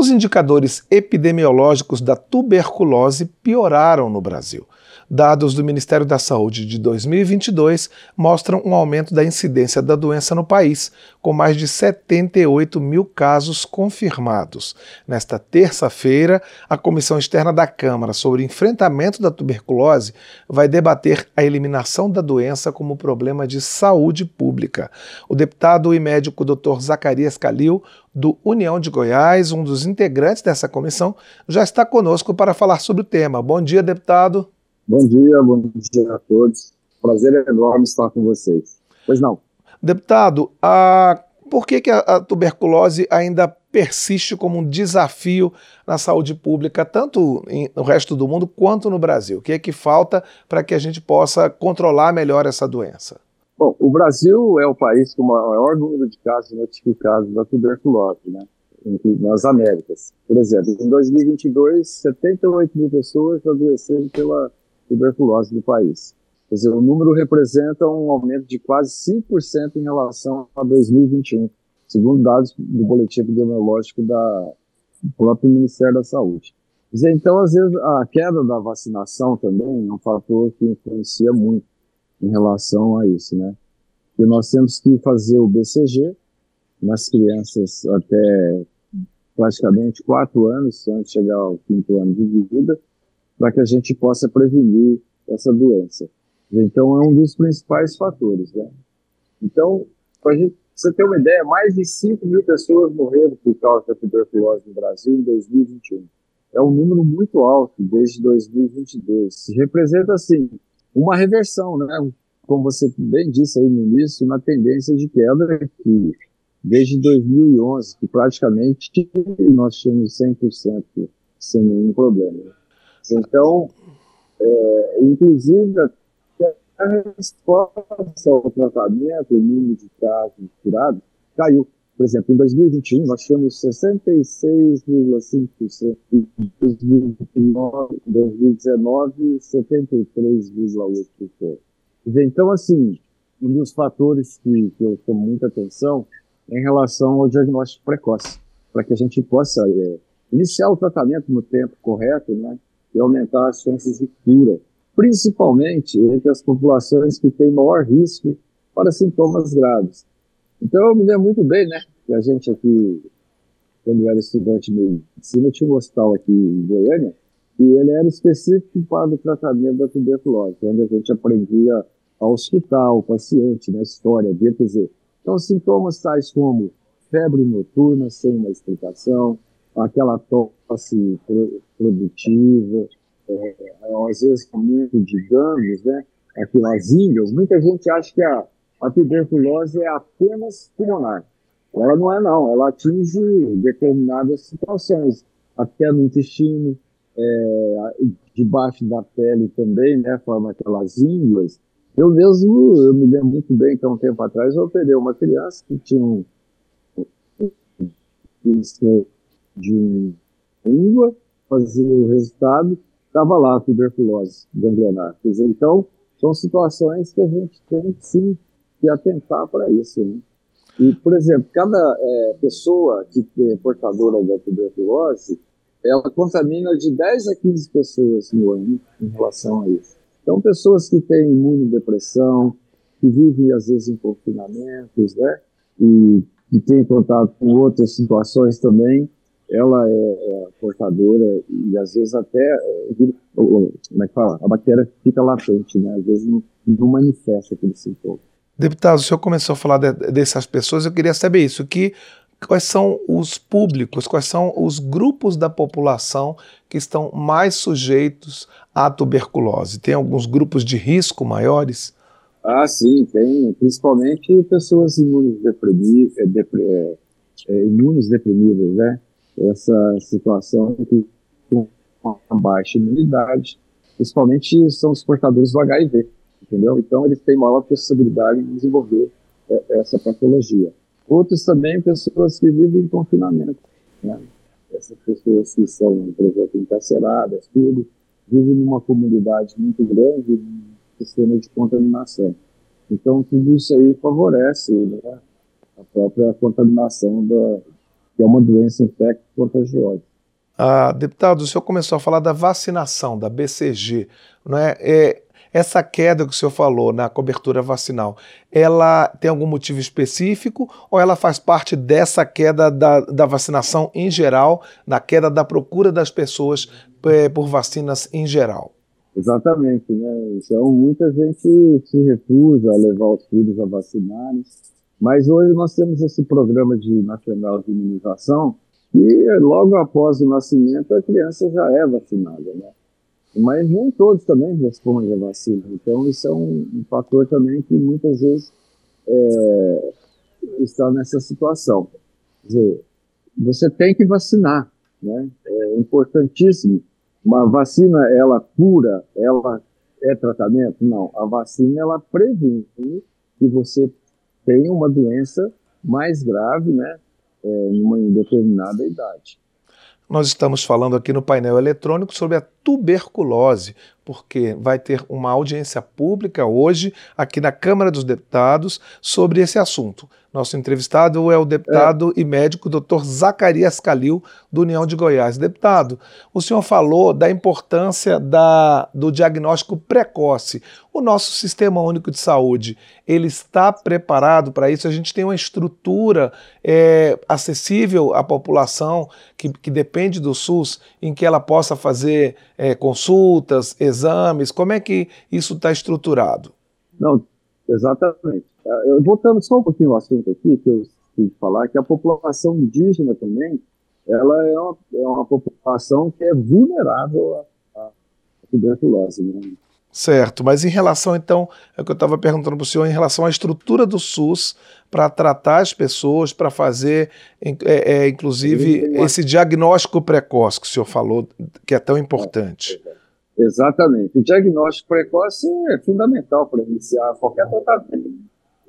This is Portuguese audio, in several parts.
Os indicadores epidemiológicos da tuberculose pioraram no Brasil. Dados do Ministério da Saúde de 2022 mostram um aumento da incidência da doença no país, com mais de 78 mil casos confirmados. Nesta terça-feira, a Comissão Externa da Câmara sobre Enfrentamento da Tuberculose vai debater a eliminação da doença como problema de saúde pública. O deputado e médico Dr. Zacarias Calil, do União de Goiás, um dos integrantes dessa comissão, já está conosco para falar sobre o tema. Bom dia, deputado. Bom dia, bom dia a todos. Prazer enorme estar com vocês. Pois não. Deputado, a, por que, que a, a tuberculose ainda persiste como um desafio na saúde pública, tanto em, no resto do mundo quanto no Brasil? O que é que falta para que a gente possa controlar melhor essa doença? Bom, o Brasil é o país com o maior número de casos notificados da tuberculose, né? nas Américas. Por exemplo, em 2022, 78 mil pessoas adoeceram pela tuberculose do país. Quer dizer, o número representa um aumento de quase 5% em relação a 2021, segundo dados do boletim epidemiológico da, do próprio Ministério da Saúde. Quer dizer, então, às vezes, a queda da vacinação também é um fator que influencia muito em relação a isso, né? E nós temos que fazer o BCG nas crianças até praticamente quatro anos, antes de chegar ao quinto ano de vida, para que a gente possa prevenir essa doença. Então, é um dos principais fatores. Né? Então, para você ter uma ideia, mais de 5 mil pessoas morreram por causa da tuberculose no Brasil em 2021. É um número muito alto desde 2022. Representa, assim, uma reversão, né? Como você bem disse aí no início, uma tendência de queda que desde 2011, que praticamente nós tínhamos 100% sem nenhum problema. Então, é, inclusive, a resposta ao tratamento, o número de casos curados, caiu. Por exemplo, em 2021, nós tínhamos 66,5%, em 2019, 73,8%. Então, assim, um dos fatores que, que eu tomo muita atenção é em relação ao diagnóstico precoce, para que a gente possa é, iniciar o tratamento no tempo correto, né? E aumentar as chances de cura, principalmente entre as populações que têm maior risco para sintomas graves. Então, eu me lembro muito bem, né, que a gente aqui, quando era estudante de medicina, tinha um hospital aqui em Goiânia, e ele era específico para o tratamento da tuberculose, onde a gente aprendia a hospital, o paciente, né, história, dizer. Então, sintomas tais como febre noturna sem uma explicação, aquela tosse produtiva, é, às vezes com muito de danos, né? Aquelas índias, muita gente acha que a, a tuberculose é apenas pulmonar. Ela não é não, ela atinge determinadas situações, até no intestino, é, debaixo da pele também, né? Forma aquelas índias. Eu mesmo, eu me lembro muito bem que há um tempo atrás eu operei uma criança que tinha um, de língua, fazia o resultado, estava lá a tuberculose ganglionar. Quer dizer, então, são situações que a gente tem sim que atentar para isso. Né? E, por exemplo, cada é, pessoa que é portadora da tuberculose, ela contamina de 10 a 15 pessoas no ano em relação a isso. Então, pessoas que têm imunodepressão, que vivem às vezes em confinamentos, né? E que têm contato com outras situações também, ela é, é portadora e às vezes até, é, como é que fala? A bactéria fica latente, né? Às vezes não, não manifesta aquele sintoma. Deputado, o senhor começou a falar de, dessas pessoas, eu queria saber isso, que quais são os públicos, quais são os grupos da população que estão mais sujeitos à tuberculose? Tem alguns grupos de risco maiores? Ah, sim, tem, principalmente pessoas imunodeprimidas, é, depre, é, é, imunodeprimidas, né? Essa situação que com baixa imunidade, principalmente são os portadores do HIV, entendeu? Então eles têm maior possibilidade de desenvolver é, essa patologia. Outros também pessoas que vivem em confinamento, né? Essas pessoas que são, por exemplo, encarceradas, tudo, vivem numa comunidade muito grande, um sistema de contaminação. Então tudo isso aí favorece né, a própria contaminação da, que é uma doença infecto-contagiosa. Ah, deputado, o senhor começou a falar da vacinação, da BCG. Não é? é? Essa queda que o senhor falou na cobertura vacinal, ela tem algum motivo específico ou ela faz parte dessa queda da, da vacinação em geral, na queda da procura das pessoas é, por vacinas em geral? Exatamente, né? Então, muita gente se recusa a levar os filhos a vacinarem, mas hoje nós temos esse programa de nacional de imunização e logo após o nascimento a criança já é vacinada, né? Mas nem todos também respondem a vacina. Então isso é um, um fator também que muitas vezes é, está nessa situação. Quer dizer, você tem que vacinar, né? É importantíssimo. Uma vacina, ela cura, ela é tratamento? Não. A vacina, ela previne que você tenha uma doença mais grave, né? é, em uma determinada idade. Nós estamos falando aqui no painel eletrônico sobre a tuberculose, porque vai ter uma audiência pública hoje aqui na Câmara dos Deputados sobre esse assunto. Nosso entrevistado é o deputado é. e médico Dr. Zacarias Calil, do União de Goiás. Deputado, o senhor falou da importância da, do diagnóstico precoce. O nosso Sistema Único de Saúde, ele está preparado para isso? A gente tem uma estrutura é, acessível à população que, que depende do SUS, em que ela possa fazer é, consultas, exames? Como é que isso está estruturado? Não, exatamente. Ah, eu, voltando só um pouquinho ao assunto aqui, que eu quis falar, que a população indígena também, ela é uma, é uma população que é vulnerável à, à tuberculose. Né? Certo, mas em relação então, é o que eu estava perguntando para o senhor, em relação à estrutura do SUS para tratar as pessoas, para fazer, é, é, inclusive, esse diagnóstico precoce que o senhor falou, que é tão importante. Exatamente. O diagnóstico precoce é fundamental para iniciar qualquer tratamento,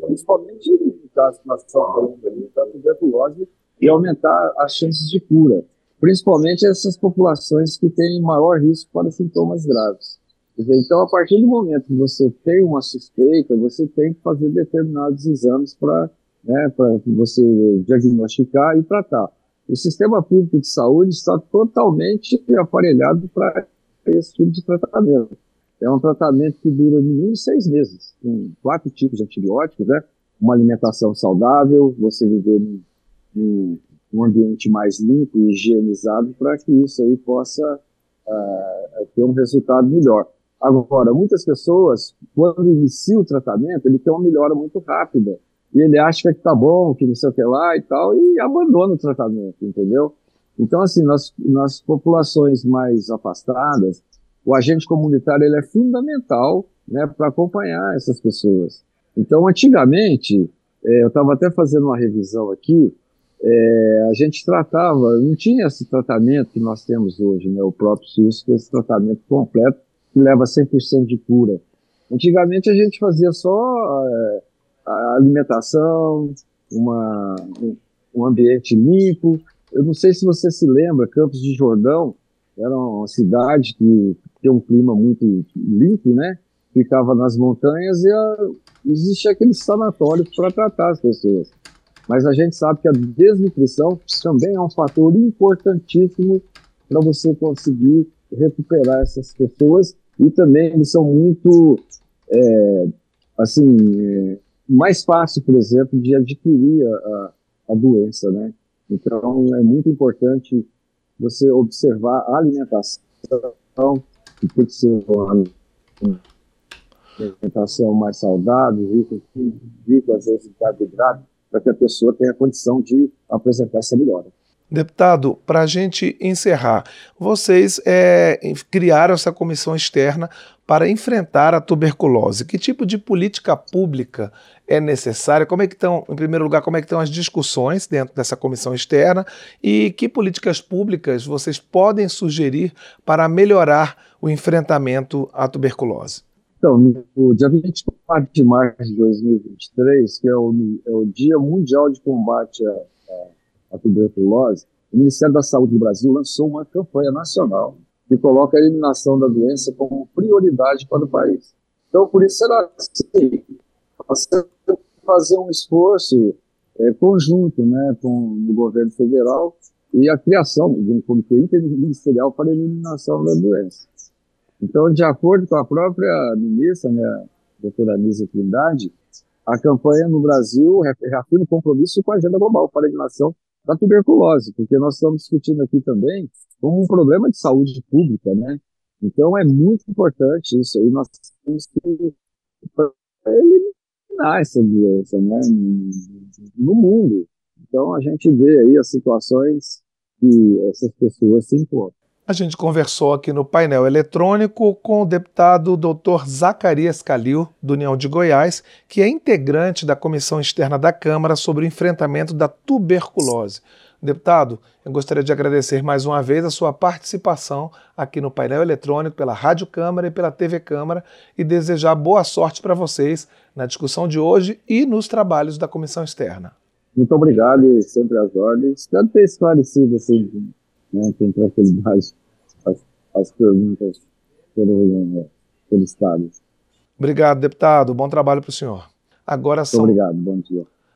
principalmente no caso que nós estamos falando da tuberculose, e aumentar as chances de cura, principalmente essas populações que têm maior risco para sintomas graves. Então, a partir do momento que você tem uma suspeita, você tem que fazer determinados exames para né, você diagnosticar e tratar. O sistema público de saúde está totalmente aparelhado para esse tipo de tratamento. É um tratamento que dura no mínimo seis meses, com quatro tipos de antibióticos, né? uma alimentação saudável, você viver num, num ambiente mais limpo e higienizado para que isso aí possa uh, ter um resultado melhor. Agora, muitas pessoas, quando inicia o tratamento, ele tem uma melhora muito rápida. E ele acha que tá bom, que não sei o que lá e tal, e abandona o tratamento, entendeu? Então, assim, nas, nas populações mais afastadas, o agente comunitário ele é fundamental né, para acompanhar essas pessoas. Então, antigamente, é, eu estava até fazendo uma revisão aqui, é, a gente tratava, não tinha esse tratamento que nós temos hoje, né, o próprio SUS, com esse tratamento completo, que leva 100% de cura. Antigamente a gente fazia só é, a alimentação, uma, um ambiente limpo. Eu não sei se você se lembra, Campos de Jordão era uma cidade que tem um clima muito limpo, né? Ficava nas montanhas e a, existia aquele sanatório para tratar as pessoas. Mas a gente sabe que a desnutrição também é um fator importantíssimo para você conseguir recuperar essas pessoas e também eles são muito, é, assim, é, mais fácil, por exemplo, de adquirir a, a doença, né? Então é muito importante você observar a alimentação, que tem que ser uma alimentação mais saudável, rica, às vezes em carboidrato, para que a pessoa tenha condição de apresentar essa melhora. Deputado, para a gente encerrar, vocês é, criaram essa comissão externa para enfrentar a tuberculose. Que tipo de política pública é necessária? Como é que estão, em primeiro lugar, como é que estão as discussões dentro dessa comissão externa e que políticas públicas vocês podem sugerir para melhorar o enfrentamento à tuberculose? Então, no dia 24 de março de 2023, que é o, é o Dia Mundial de Combate à a tuberculose, o Ministério da Saúde do Brasil lançou uma campanha nacional que coloca a eliminação da doença como prioridade para o país. Então, por isso será assim, fazer um esforço é, conjunto né, com o governo federal e a criação de um comitê interministerial para a eliminação da doença. Então, de acordo com a própria ministra, né, a doutora Anísia Trindade, a campanha no Brasil reafirma o compromisso com a agenda global para a eliminação da tuberculose, porque nós estamos discutindo aqui também como um problema de saúde pública, né? Então é muito importante isso aí, nós temos que eliminar essa doença, né, no mundo. Então a gente vê aí as situações que essas pessoas se encontram. A gente conversou aqui no painel eletrônico com o deputado Dr. Zacarias Calil, do União de Goiás, que é integrante da Comissão Externa da Câmara sobre o enfrentamento da tuberculose. Deputado, eu gostaria de agradecer mais uma vez a sua participação aqui no painel eletrônico pela Rádio Câmara e pela TV Câmara e desejar boa sorte para vocês na discussão de hoje e nos trabalhos da Comissão Externa. Muito obrigado e sempre às ordens. Espero ter esclarecido assim, né, com tranquilidade as, as perguntas pelo, pelo Estado. Obrigado, deputado. Bom trabalho para o senhor. Agora são... Muito obrigado. Bom dia.